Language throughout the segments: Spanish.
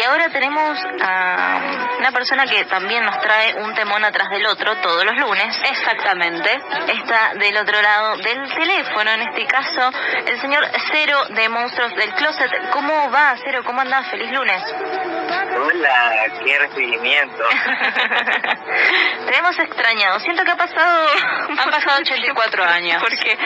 Y ahora tenemos a una persona que también nos trae un temón atrás del otro todos los lunes. Exactamente. Está del otro lado del teléfono, en este caso, el señor Cero de Monstruos del Closet. ¿Cómo va, Cero? ¿Cómo andás? Feliz lunes. Hola, qué recibimiento. Te hemos extrañado. Siento que ha pasado... Han pasado 84 años. Porque...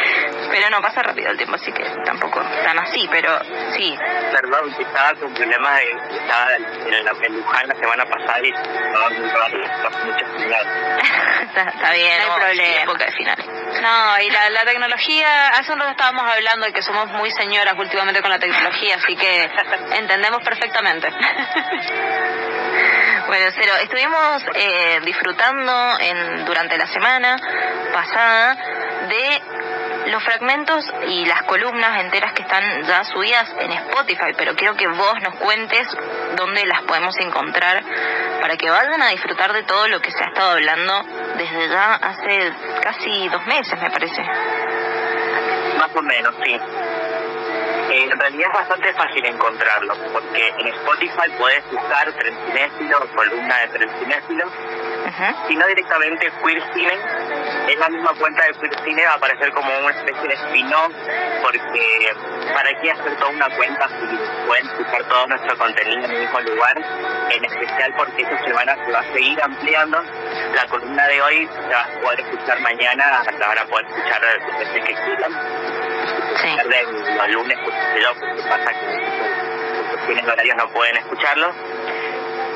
Pero no, pasa rápido el tiempo, así que tampoco tan así, pero sí. Perdón, que estaba con problemas de... Estaba en, la, en Luján la semana pasada y estaba muy raro, estaba mucho final. está, está bien, No hay problema. sí, época de finales. No, y la, la tecnología, hace un rato estábamos hablando de que somos muy señoras últimamente con la tecnología, así que entendemos perfectamente. Bueno, Cero, estuvimos eh, disfrutando en, durante la semana pasada de los fragmentos y las columnas enteras que están ya subidas en Spotify, pero quiero que vos nos cuentes dónde las podemos encontrar para que vayan a disfrutar de todo lo que se ha estado hablando desde ya hace casi dos meses, me parece. Más o menos, sí. Eh, en realidad es bastante fácil encontrarlo, porque en Spotify puedes buscar Trencinéfilo o columna de Trencinéfilo, Ujú. si no directamente Queer Cine, es la misma cuenta de Queer Cine, va a aparecer como una especie de spin-off, porque para qué hacer toda una cuenta si pueden escuchar todo nuestro contenido en el mismo lugar, en especial porque esta semana se va a seguir ampliando. La columna de hoy se va a poder escuchar mañana, la van a poder escuchar las veces que quieran Sí. los lunes, pues, pasa que cuestiones horarios no pueden escucharlo.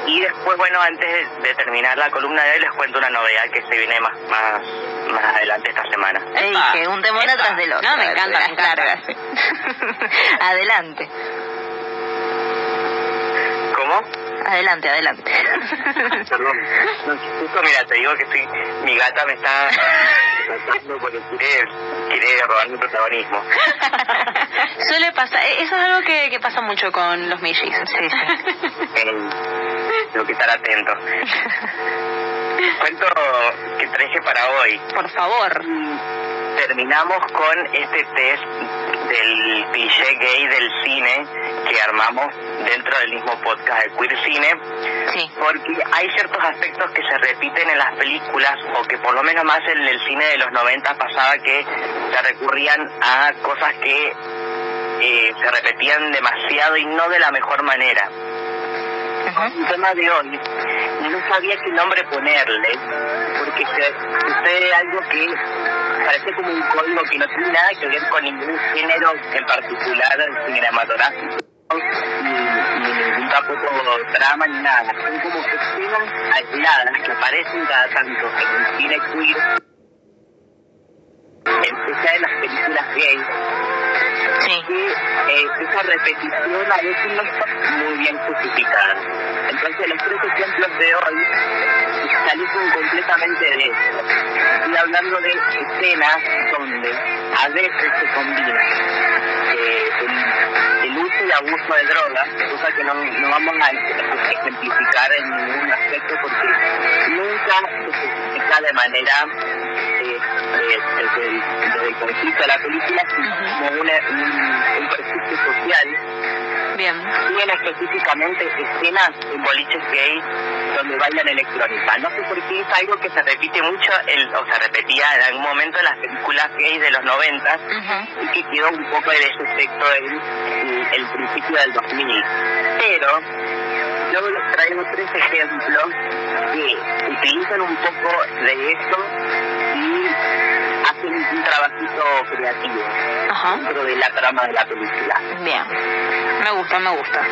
Y después, bueno, antes de, de terminar la columna de hoy, les cuento una novedad que se viene más más más adelante esta semana. Que un epa. atrás del otro. No, me encanta, las largas. adelante, ¿Cómo? adelante, adelante. Perdón. No, justo, mira, te digo que estoy, mi gata me está tratando porque quiere, quiere robar mi protagonismo. Suele pasar, eh, eso es algo que, que pasa mucho con los millis. Sí, sí. Tengo que estar atento. Cuento que traje para hoy. Por favor. terminamos con este test del cliché gay del cine que armamos dentro del mismo podcast de Queer Cine, Sí. porque hay ciertos aspectos que se repiten en las películas, o que por lo menos más en el cine de los 90 pasaba que se recurrían a cosas que eh, se repetían demasiado y no de la mejor manera. El tema de hoy, no sabía qué nombre ponerle, porque sucede algo que parece como un código que no tiene nada que ver con ningún género en particular cinematográfico, ni, ni ningún tampoco drama ni nada. Son como escenas aisladas que aparecen cada tanto en el cine queer, especial en las películas gay, Sí. que eh, esa repetición a veces no está muy bien justificada. Entonces los tres ejemplos de hoy salimos completamente de esto. Estoy hablando de escenas donde a veces se combina eh, el, el uso y abuso de drogas, cosa que no, no vamos a ejemplificar en ningún aspecto porque nunca se justifica de manera desde, el, desde el conflicto de la película sino como una, un, un social Bien. tienen específicamente escenas en boliches gay donde bailan electrónica. No sé por qué es algo que se repite mucho, el- o se repetía en algún momento en las películas gay de los 90 Ujú. y que quedó un poco de ese efecto en, en el principio del 2000. Pero yo les traigo tres ejemplos que utilizan un poco de eso creativo Ajá. dentro de la trama de la película. Bien. Me gusta, me gusta.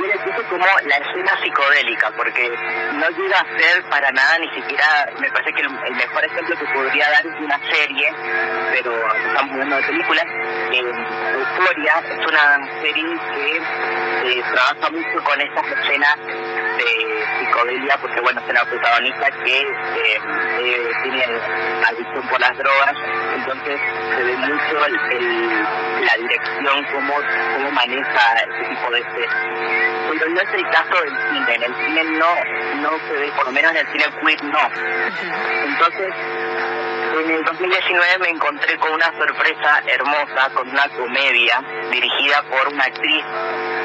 Mira, yo como la escena psicodélica, porque no llega a ser para nada ni siquiera, me parece que el, mejor ejemplo que podría dar es una serie, pero estamos hablando de películas, eh, Euphoria es una serie que eh, trabaja mucho con estas escenas de psicodelia, porque bueno, es una protagonista que eh, eh, tiene adicción por las drogas, entonces se ve mucho el, la dirección, cómo, cómo maneja ese tipo de escenas pero no es el caso del cine. En el cine no, no se ve, por lo menos en el cine queer no. Entonces, en el 2019 me encontré con una sorpresa hermosa, con una comedia dirigida por una actriz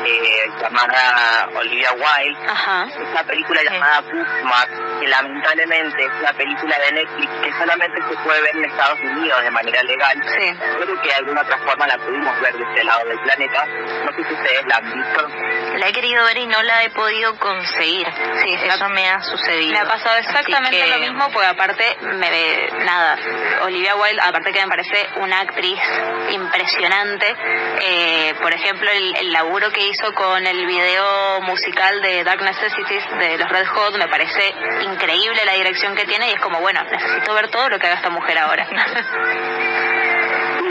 eh, llamada Olivia Wilde. Ajá. Una película llamada Bookmark, que lamentablemente es una película de Netflix que solamente se puede ver en Estados Unidos de manera legal. Sí. Creo que de alguna otra forma la pudimos ver de este lado del planeta. No sé si ustedes la han visto. La he querido ver y no la he podido conseguir. Sí, eso me ha sucedido. Me ha pasado exactamente lo mismo, porque aparte me ve nada. Olivia Wilde, aparte que me parece una actriz impresionante. Eh, por ejemplo, el, el laburo que hizo con el video musical de Dark Necessities de los Red Hot, me parece increíble la dirección que tiene y es como, bueno, necesito ver todo lo que haga esta mujer ahora.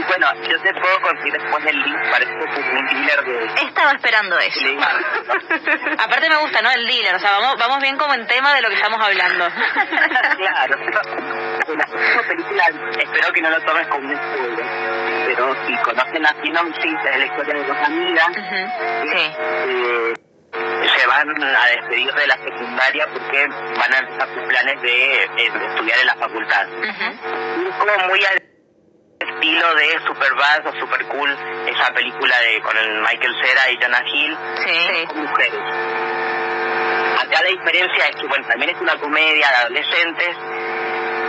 bueno, yo te puedo conseguir después el link para este un dealer de... Estaba esperando eso. Aparte me gusta, ¿no? El dealer, o sea, vamos, vamos bien como en tema de lo que estamos hablando. claro. Película, espero que no lo tomes como un spoiler, pero si conocen a Sinon, sí, es la historia de dos amigas. sí. Eh, se van a despedir de la secundaria porque van a empezar sus planes de, eh, estudiar en la facultad. Y es como muy estilo de Superbad o Super Cool, esa película de con el Michael Cera y Jonah Hill, sí. mujeres. Acá la diferencia es que, bueno, también es una comedia de adolescentes,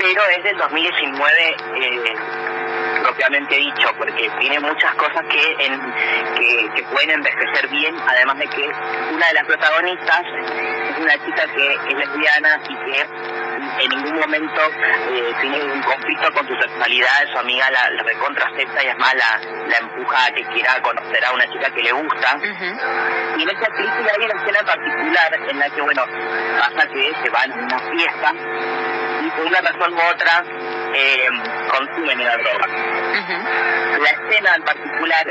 pero es del 2019 eh, propiamente dicho, porque tiene muchas cosas que, en, que, que pueden envejecer bien, además de que una de las protagonistas es una chica que es lesbiana y que en ningún momento eh, tiene un conflicto con su sexualidad, su amiga la, la recontra acepta y es más la, empuja a que quiera conocer a una chica que le gusta. Y en esa película hay una escena particular en la que, bueno, pasa que se van a una fiesta y por una razón u otra eh, consumen la droga. La escena en particular,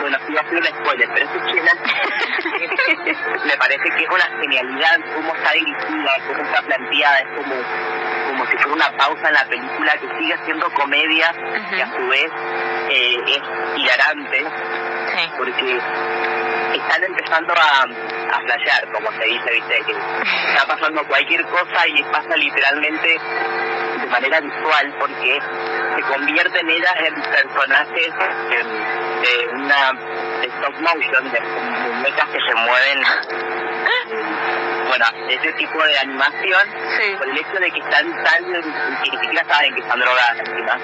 bueno, si va a hacer un spoiler, pero esa escena me parece que es una genialidad cómo está dirigida, cómo está planteada, es como, como si fuera una pausa en la película que sigue siendo comedia y a su vez eh, es hilarante, porque están empezando a, a flashear, como se dice, viste, que está pasando cualquier cosa y pasa literalmente manera visual, porque se convierten ellas en personajes de, una de stop motion, de muñecas que se mueven. Bueno, ese tipo de animación, por el hecho de que están tan, que ni siquiera saben que están drogadas encima,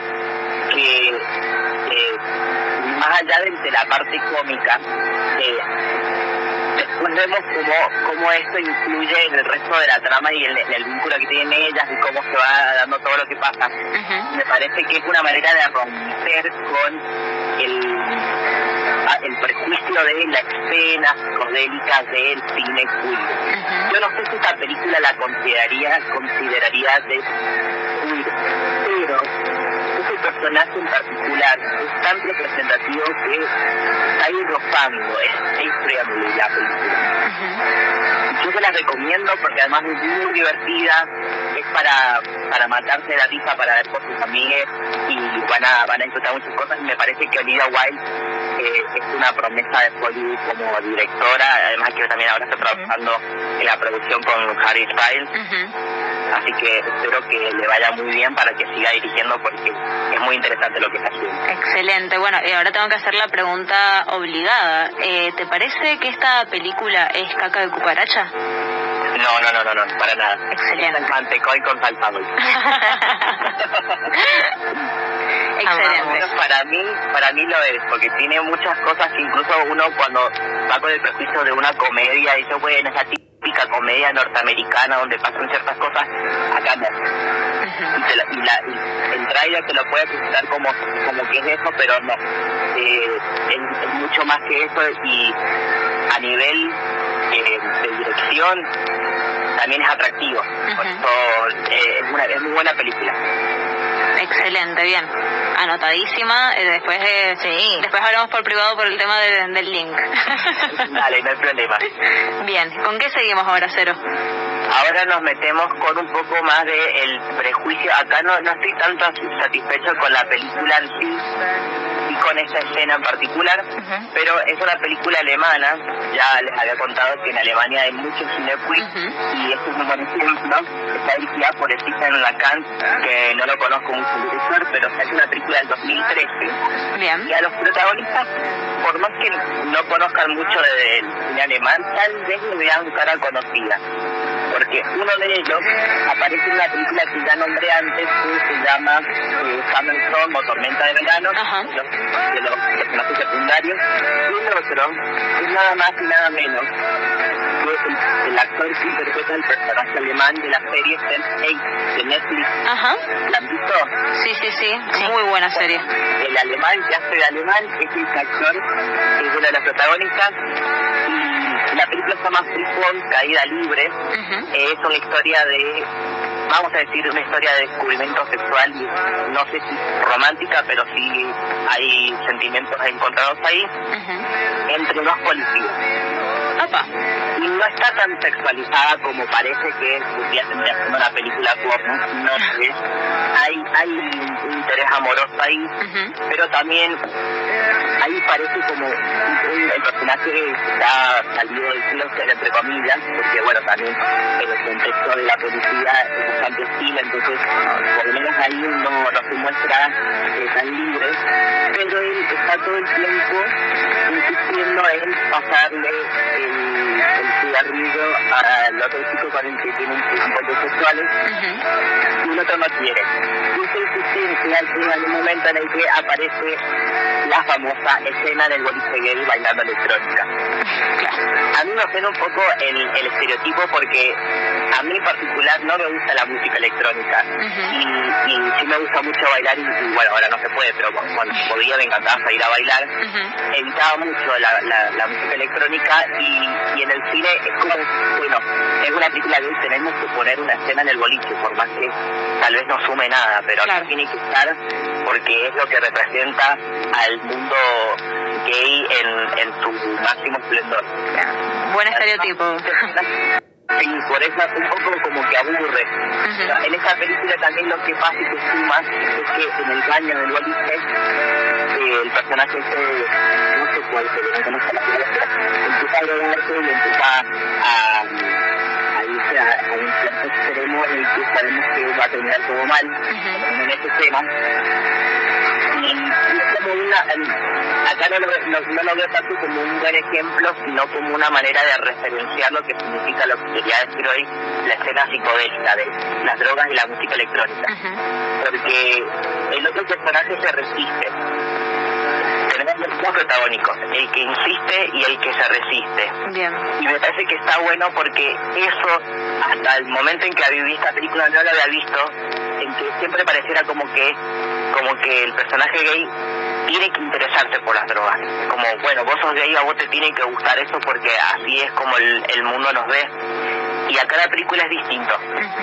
que eh, más allá de, la parte cómica, eh, después vemos cómo, cómo esto influye en el resto de la trama y en, el vínculo que tienen ellas y cómo se va dando todo lo que pasa. Me parece que es una manera de romper con el el prejuicio de la escena psicodélica del cine queer. Yo no sé si esta película la consideraría, consideraría de queer, pero ese personaje en particular es tan representativo que está ahí rozando, es, es la película. Yo se la recomiendo porque además es muy divertida, es para, para matarse de la risa, para ver por sus amigues y van a, van a disfrutar muchas cosas y me parece que Olivia Wilde eh, es una promesa de Hollywood como directora, además que también ahora está trabajando en la producción con Harry Styles. Así que espero que le vaya muy bien para que siga dirigiendo porque es muy interesante lo que está haciendo. Excelente. Bueno, y ahora tengo que hacer la pregunta obligada. Eh, ¿Te parece que esta película es caca de cucaracha? No, no, no, no, no, para nada. Excelente. Es mantecoy con salpado. Excelente. Para mí, para mí lo es, porque tiene muchas cosas que incluso uno cuando va con el prejuicio de una comedia dice, bueno, esa típica comedia norteamericana donde pasan ciertas cosas, acá no. y, la, el trailer te lo puede presentar como, como que es eso, pero no. Eh, es, mucho más que eso y a nivel eh, de dirección también es atractivo. Por eso eh, es, una, es muy buena película. Excelente, bien. Anotadísima. Eh, después eh, sí. después hablamos por privado por el tema del link. Dale, no hay problema. Bien, ¿con qué seguimos ahora, Cero? Ahora nos metemos con un poco más de el prejuicio. Acá no, no estoy tanto satisfecho con la película en sí con esa escena en particular, pero es una película alemana. Ya les había contado que en Alemania hay muchos cinequis y esto es un buen ejemplo. Está dirigida por Stephen Lacan, que no lo conozco mucho el director, pero es una película del 2013. Bien. Y a los protagonistas, por más que no conozcan mucho del cine alemán, tal vez le vean cara conocida porque uno de ellos aparece en una película que ya nombré antes que se llama eh, Storm o Tormenta de Verano, de los personajes secundarios, y el otro es nada más y nada menos que el, actor que interpreta el personaje alemán de la serie Sense8 de Netflix. Ajá. ¿La han visto? Sí, sí, sí, muy buena serie. El alemán que hace de alemán es el actor es uno de los protagonistas la película se llama Free Caída Libre. es una historia de, vamos a decir, una historia de descubrimiento sexual, no sé si romántica, pero sí hay sentimientos encontrados ahí, entre dos policías. Y no está tan sexualizada como parece que podría ser una película porno, no sé. Hay, hay un interés amoroso ahí, pero también ahí parece como el personaje está salido del closet, entre comillas, porque bueno, también en el contexto de la policía es bastante hostil, entonces por lo menos ahí no, no se muestra eh, tan libre, pero él está todo el tiempo insistiendo en pasarle el, el cigarrillo al otro chico con el que tiene encuentros sexuales. Y el otro no quiere. Y esa insistencia llega en un momento en el que aparece la famosa escena del boliche gay bailando electrónica. A mí me ofende un poco el, el estereotipo porque a mí en particular no me gusta la música electrónica. Y, y sí me gusta mucho bailar y, bueno, ahora no se puede, pero cuando podía me encantaba salir a bailar. Evitaba mucho la, la, música electrónica y, y, en el cine es como, bueno, es una película gay, tenemos que poner una escena en el boliche, por más que tal vez no sume nada, pero tiene que estar porque es lo que representa al mundo gay en, en su máximo esplendor. Buen estereotipo. Sí, por eso un poco como que aburre. En esta película también lo que pasa y que suma es que en el baño del boliche eh, el personaje este, no sé cuál se le conoce la empieza a drogarse y empieza a, a irse a, un cierto extremo en el que sabemos que va a terminar todo mal, en ese tema. Como una, acá no lo, no, lo veo tanto como un buen ejemplo, sino como una manera de referenciar lo que significa lo que quería decir hoy, la escena psicodélica de las drogas y la música electrónica. Porque el otro personaje se resiste. Tenemos dos protagónicos, el que insiste y el que se resiste. Y me parece que está bueno porque eso, hasta el momento en que visto esta película no lo había visto, en que siempre pareciera como que como que el personaje gay tiene que interesarse por las drogas. Como, bueno, vos sos gay, a vos te tiene que gustar eso porque así es como el, el mundo nos ve. Y acá la película es distinto.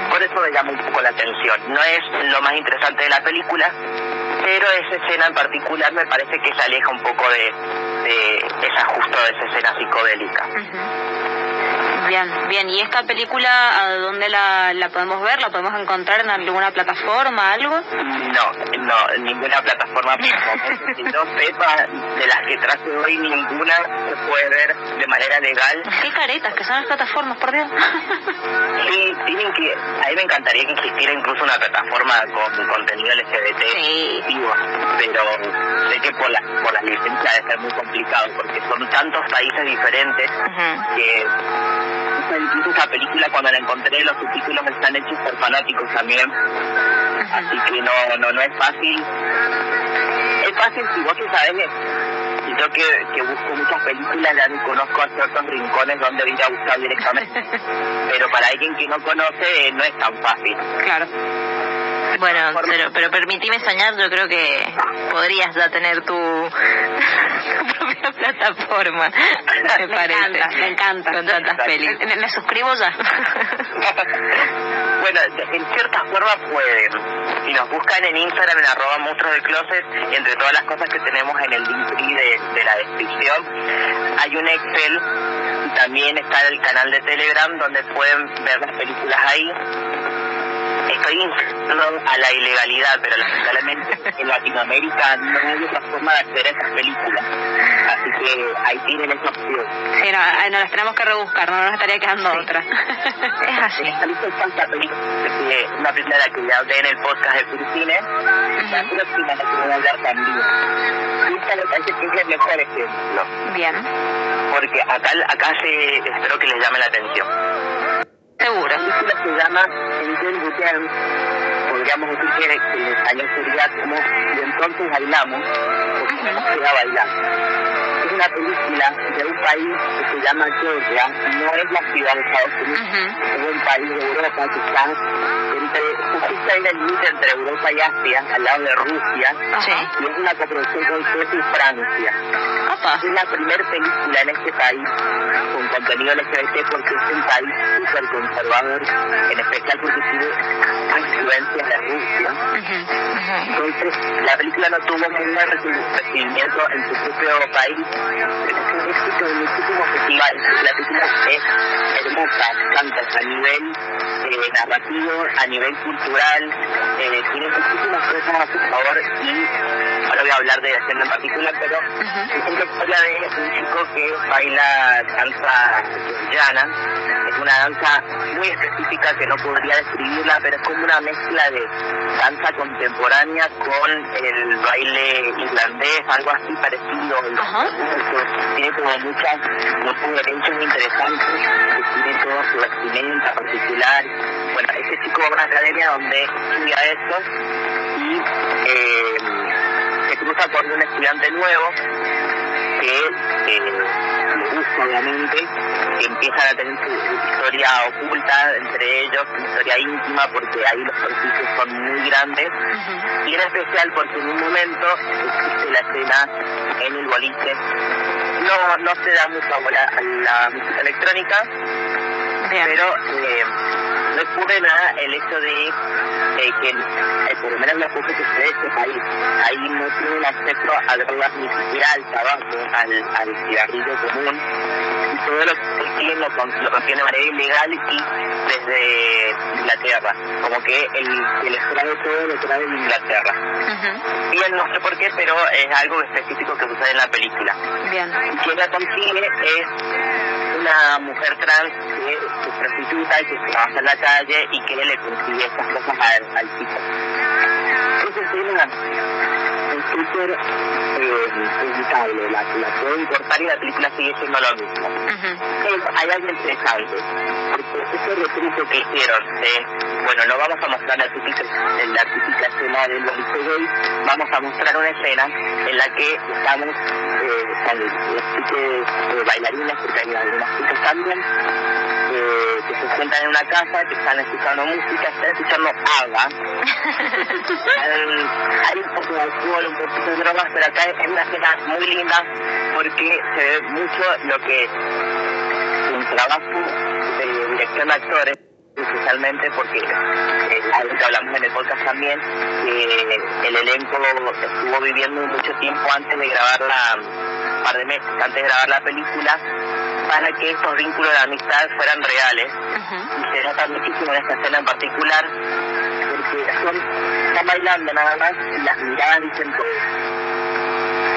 Por eso me llama un poco la atención. No es lo más interesante de la película, pero esa escena en particular me parece que se aleja un poco de, de esa justo de esa escena psicodélica. Bien, bien. ¿Y esta película a dónde la, la podemos ver? ¿La podemos encontrar en alguna plataforma, algo? No, no, ninguna plataforma Si no sepa, de las que traje hoy, ninguna se puede ver de manera legal. Qué caretas que son las plataformas, por Dios. sí, tienen que... A mí me encantaría que existiera incluso una plataforma con contenido LGBT sí. pero sé que por, la, por las licencias debe ser muy complicado porque son tantos países diferentes que incluso esa película cuando la encontré los subtítulos están hechos por fanáticos también. Así que no no no es fácil. Es fácil si vos que sabes yo que, que busco muchas películas ya conozco a ciertos rincones donde ir a buscar directamente. Pero para alguien que no conoce no es tan fácil. Claro bueno, pero, pero permitime soñar, yo creo que podrías ya tener tu, propia esta forma, me, parece. Encanta, me encanta. Con tantas pelis. Me, suscribo ya. bueno, en cierta forma pueden. Si nos buscan en Instagram en arroba monstruos del closet, entre todas las cosas que tenemos en el link de, de la descripción, hay un Excel también está el canal de Telegram donde pueden ver las películas ahí estoy a la ilegalidad, pero lamentablemente en Latinoamérica no hay otra forma de acceder a esas películas. Así que ahí tienen esa opción. Sí, no, las tenemos que rebuscar, no nos estaría quedando otra. es así. Esta película, una película de la que ya hablé en el podcast de Curcine, la próxima la que voy a hablar también. Esta me parece que es el mejor ejemplo. Bien. Porque acá, acá se, espero que les llame la atención. Seguro. La película se llama Enten Butern, podríamos decir que en español sería como y entonces bailamos, porque uh -huh. se bailar. Es una película de un país que se llama Georgia, no es la ciudad de Estados Unidos, uh -huh. es un país de Europa que está entre, justo en el límite entre Europa y Asia, al lado de Rusia, sí. y es una coproducción con Suecia y Francia. Opa. Es la primera película en este país con contenido LGBT porque es un país súper conservador, en especial porque tiene influencias de Rusia. Uh -huh. Entonces, la película no tuvo buen recibimiento en su propio país, pero es un éxito en muchísimos festivales. La película es hermosa, canta a nivel eh, narrativo, a nivel cultural, eh, tiene muchísimas cosas a su favor y ahora voy a hablar de escena en particular, pero uh -huh. es una historia de un chico que baila danza georgiana, es una danza muy específica que no podría describirla, pero es como una mezcla de danza contemporánea con el baile irlandés, algo así parecido. Uh -huh. Tiene como muchas, muchos elementos interesantes, que tiene toda su vestimenta particular. Chico va a una academia donde estudia eso y eh, se cruza con un estudiante nuevo que eh, le gusta obviamente, que empiezan a tener su, historia oculta entre ellos, una historia íntima porque ahí los conflictos son muy grandes uh -huh. y en especial porque en un momento existe la escena en el boliche, no, no se da mucha bola a la música electrónica, Bien. pero eh, no ocurre nada el hecho de eh, que eh, por lo menos la cosa que se ve este país ahí no tiene un acceso a drogas ni siquiera al tabaco, al, al cigarrillo común y todo lo que consiguen lo, lo consiguen de manera ilegal y desde Inglaterra como que el que les trae todo lo trae de Inglaterra uh -huh. bien no sé por qué pero es algo específico que sucede en la película Bien. quien la consigue es una mujer trans que se prostituta y que trabaja en la calle y que le consigue estas cosas al, al chico. Esa escena es súper eh, evitable, la, la pueden cortar y la película sigue siendo lo mismo. Es, hay algo interesante, porque ese refrito que hicieron de, bueno, no vamos a mostrar la típica, la típica escena del boliche gay, vamos a mostrar una escena en la que estamos eh, con las chicas eh, bailarinas, porque hay algunas chicas también, eh, se sientan en una casa, que están escuchando música, están escuchando agua. hay un poco de alcohol, un poquito de drogas, pero acá es una escena muy linda porque se ve mucho lo que un trabajo de dirección de actores especialmente porque eh, algo que hablamos en el podcast también que el elenco estuvo viviendo mucho tiempo antes de grabar la un par de meses antes de grabar la película para que estos vínculos de amistad fueran reales Uh -huh. y se nota muchísimo en esta escena en particular porque son, están bailando nada más y las miradas dicen todo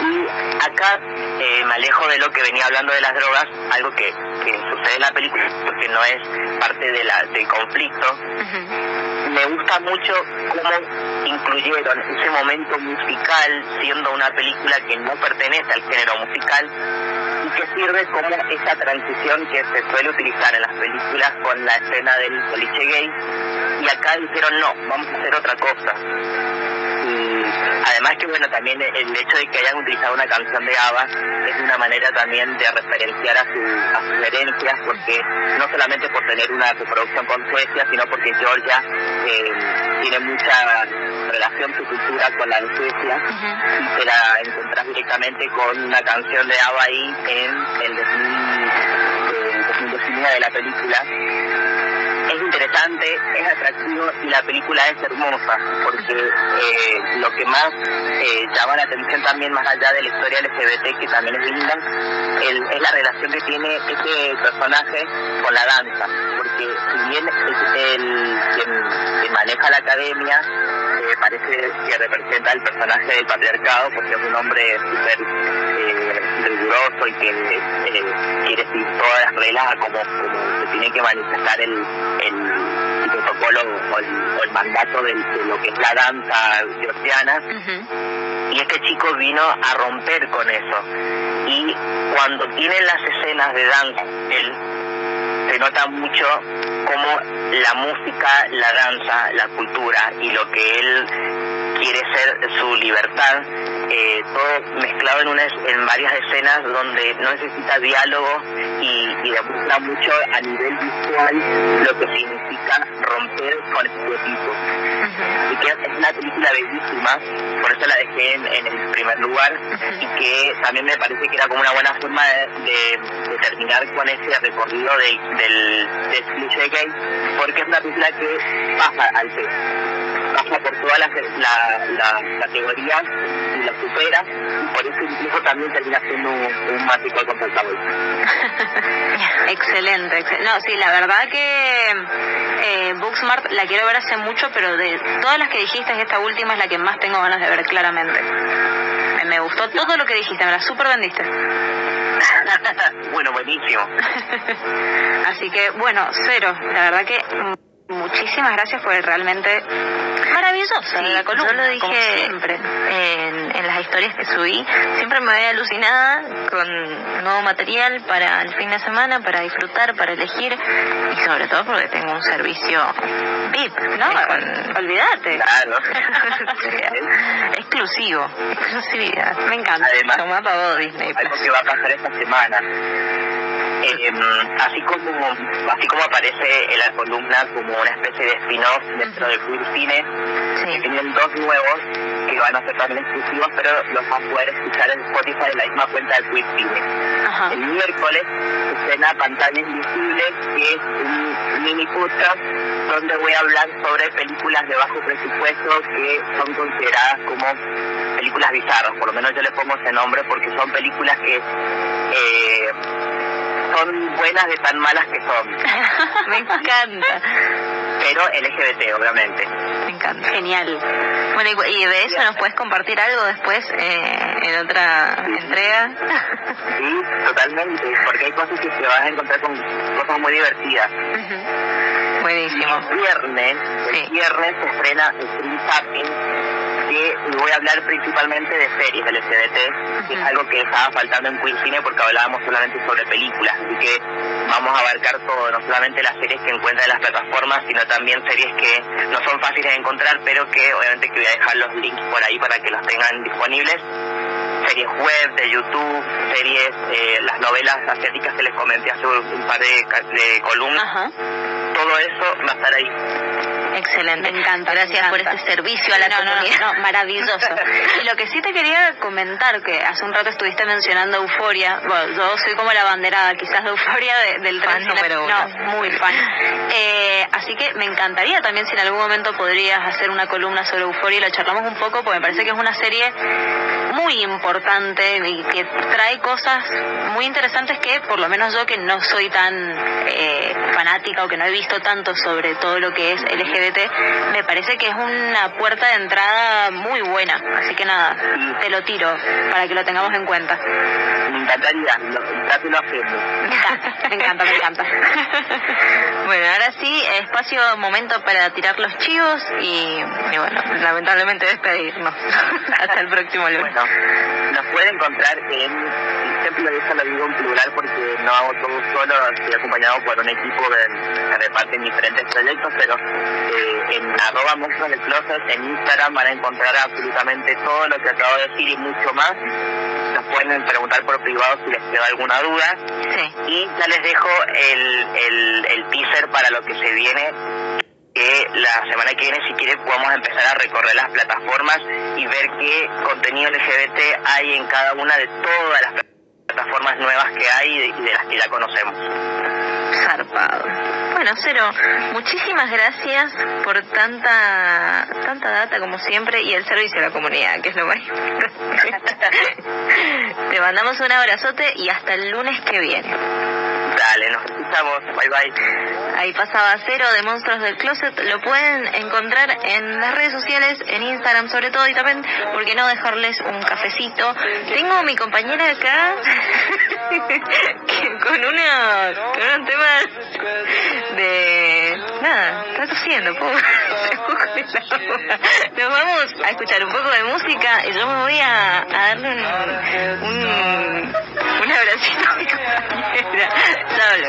y acá eh, me alejo de lo que venía hablando de las drogas algo que, que sucede en la película porque no es parte de la, del conflicto Uh -huh. me gusta mucho cómo incluyeron ese momento musical siendo una película que no pertenece al género musical que sirve como esa transición que se suele utilizar en las películas con la escena del boliche gay. Y acá dijeron no, vamos a hacer otra cosa y además que bueno también el hecho de que hayan utilizado una canción de ABBA es una manera también de referenciar a, su, a sus herencias porque no solamente por tener una coproducción con Suecia sino porque Georgia eh, tiene mucha relación su cultura con la anestesia y te la encontrás directamente con una canción de ABBA ahí en el 2019 de la película. Es interesante, es atractivo y la película es hermosa porque eh, lo que más eh, llama la atención también más allá de la historia LGBT que también es linda es la relación que tiene este personaje con la danza porque si bien el quien, maneja la academia eh, parece que representa el personaje del patriarcado porque es un hombre súper riguroso y que quiere seguir todas las reglas como, como se tiene que manifestar el, el protocolo o el, mandato de, lo que es la danza georgiana. Y este chico vino a romper con eso. Y cuando tiene las escenas de danza, él nota mucho cómo la música, la danza, la cultura y lo que él quiere ser su libertad, eh, todo mezclado en, una, en varias escenas donde no necesita diálogo y, y demuestra mucho a nivel visual lo que significa romper con estereotipos. Y que es una película bellísima, por eso la dejé en, el primer lugar y que también me parece que era como una buena forma de, terminar con ese recorrido de, del, del gay, porque es una película que pasa al peso pasa por todas las la, categorías y la supera, y por eso incluso también termina siendo un, un con compensable. excelente, no, sí, la verdad que eh, Booksmart la quiero ver hace mucho, pero de todas las que dijiste, esta última es la que más tengo ganas de ver claramente. Me, gustó todo lo que dijiste, me la super vendiste. bueno, buenísimo. Así que, bueno, cero. La verdad que muchísimas gracias por realmente maravilloso la columna, yo lo dije siempre. en, las historias que subí siempre me voy alucinada con nuevo material para el fin de semana para disfrutar para elegir y sobre todo porque tengo un servicio VIP no olvídate. Claro. Exclusivo exclusividad. Me encanta. Además Toma para Disney. algo que va a pasar esta semana eh, así como así como aparece en la columna como una especie de spin-off dentro del Queer Cine, tienen dos nuevos que van a ser también exclusivos, pero los van a poder escuchar en Spotify en la misma cuenta del Queer Cine. El miércoles estrena Pantalla Invisible, que es un mini podcast donde voy a hablar sobre películas de bajo presupuesto que son consideradas como películas bizarras, por lo menos yo le pongo ese nombre porque son películas que eh, son buenas de tan malas que son. Me encanta. Pero LGBT, obviamente. Me encanta. Genial. Bueno, y de eso nos puedes compartir algo después eh, en otra entrega. Sí, totalmente, porque hay cosas que te vas a encontrar con cosas muy divertidas. Buenísimo. El viernes, el viernes se estrena que voy a hablar principalmente de series del LGBT, que es algo que estaba faltando en Queen Cine porque hablábamos solamente sobre películas, así que vamos a abarcar todo, no solamente las series que encuentran en las plataformas, sino también series que no son fáciles de encontrar, pero que obviamente que voy a dejar los links por ahí para que los tengan disponibles series web, de YouTube, series, eh, las novelas asiáticas que les comenté hace un par de, columnas. Todo eso va a estar ahí. Excelente. Me encanta. Gracias por este servicio a la comunidad. No, maravilloso. y lo que sí te quería comentar, que hace un rato estuviste mencionando Euforia. Bueno, yo soy como la banderada quizás de Euforia del fan número uno. No, muy fan. Eh, así que me encantaría también si en algún momento podrías hacer una columna sobre Euforia y lo charlamos un poco, porque me parece que es una serie muy importante y que trae cosas muy interesantes que por lo menos yo que no soy tan eh, fanática o que no he visto tanto sobre todo lo que es LGBT, me parece que es una puerta de entrada muy buena. Así que nada, te lo tiro para que lo tengamos en cuenta. Me encantaría, lo, Me encanta, me encanta. bueno, ahora sí, espacio, momento para tirar los chivos y, bueno, lamentablemente despedirnos. Hasta el próximo lunes nos puede encontrar en, siempre eso lo digo en plural porque no hago todo solo, estoy acompañado por un equipo que, reparte diferentes proyectos, pero eh, en arroba monstruos del closet, en Instagram van a encontrar absolutamente todo lo que acabo de decir y mucho más. Nos pueden preguntar por privado si les queda alguna duda. Y ya les dejo el, el, el teaser para lo que se viene que la semana que viene, si quiere, podamos empezar a recorrer las plataformas y ver qué contenido LGBT hay en cada una de todas las plataformas nuevas que hay y de, las que ya conocemos. Zarpado. Bueno, Cero, muchísimas gracias por tanta tanta data como siempre y el servicio a la comunidad, que es lo más Te mandamos un abrazote y hasta el lunes que viene. Dale, Bye bye. Ahí pasaba Cero de Monstruos del Closet. Lo pueden encontrar en las redes sociales, en Instagram sobre todo, y también, ¿por qué no dejarles un cafecito? Tengo a mi compañera acá con, una, con un tema de... Nada, está tosiendo, Nos vamos a escuchar un poco de música y yo me voy a, a darle un, un, Un abracito a mi compañera. Solo.